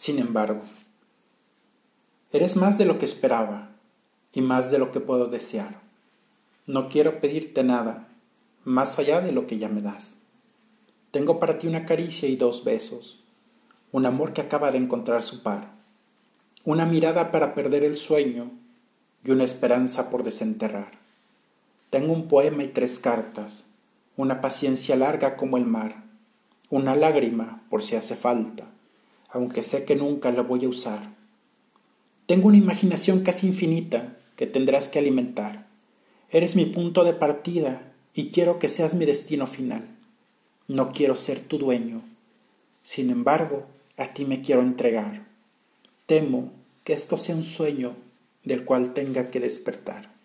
Sin embargo, eres más de lo que esperaba y más de lo que puedo desear. No quiero pedirte nada más allá de lo que ya me das. Tengo para ti una caricia y dos besos, un amor que acaba de encontrar su par, una mirada para perder el sueño y una esperanza por desenterrar. Tengo un poema y tres cartas, una paciencia larga como el mar, una lágrima por si hace falta, aunque sé que nunca la voy a usar. Tengo una imaginación casi infinita que tendrás que alimentar. Eres mi punto de partida y quiero que seas mi destino final. No quiero ser tu dueño. Sin embargo, a ti me quiero entregar. Temo que esto sea un sueño del cual tenga que despertar.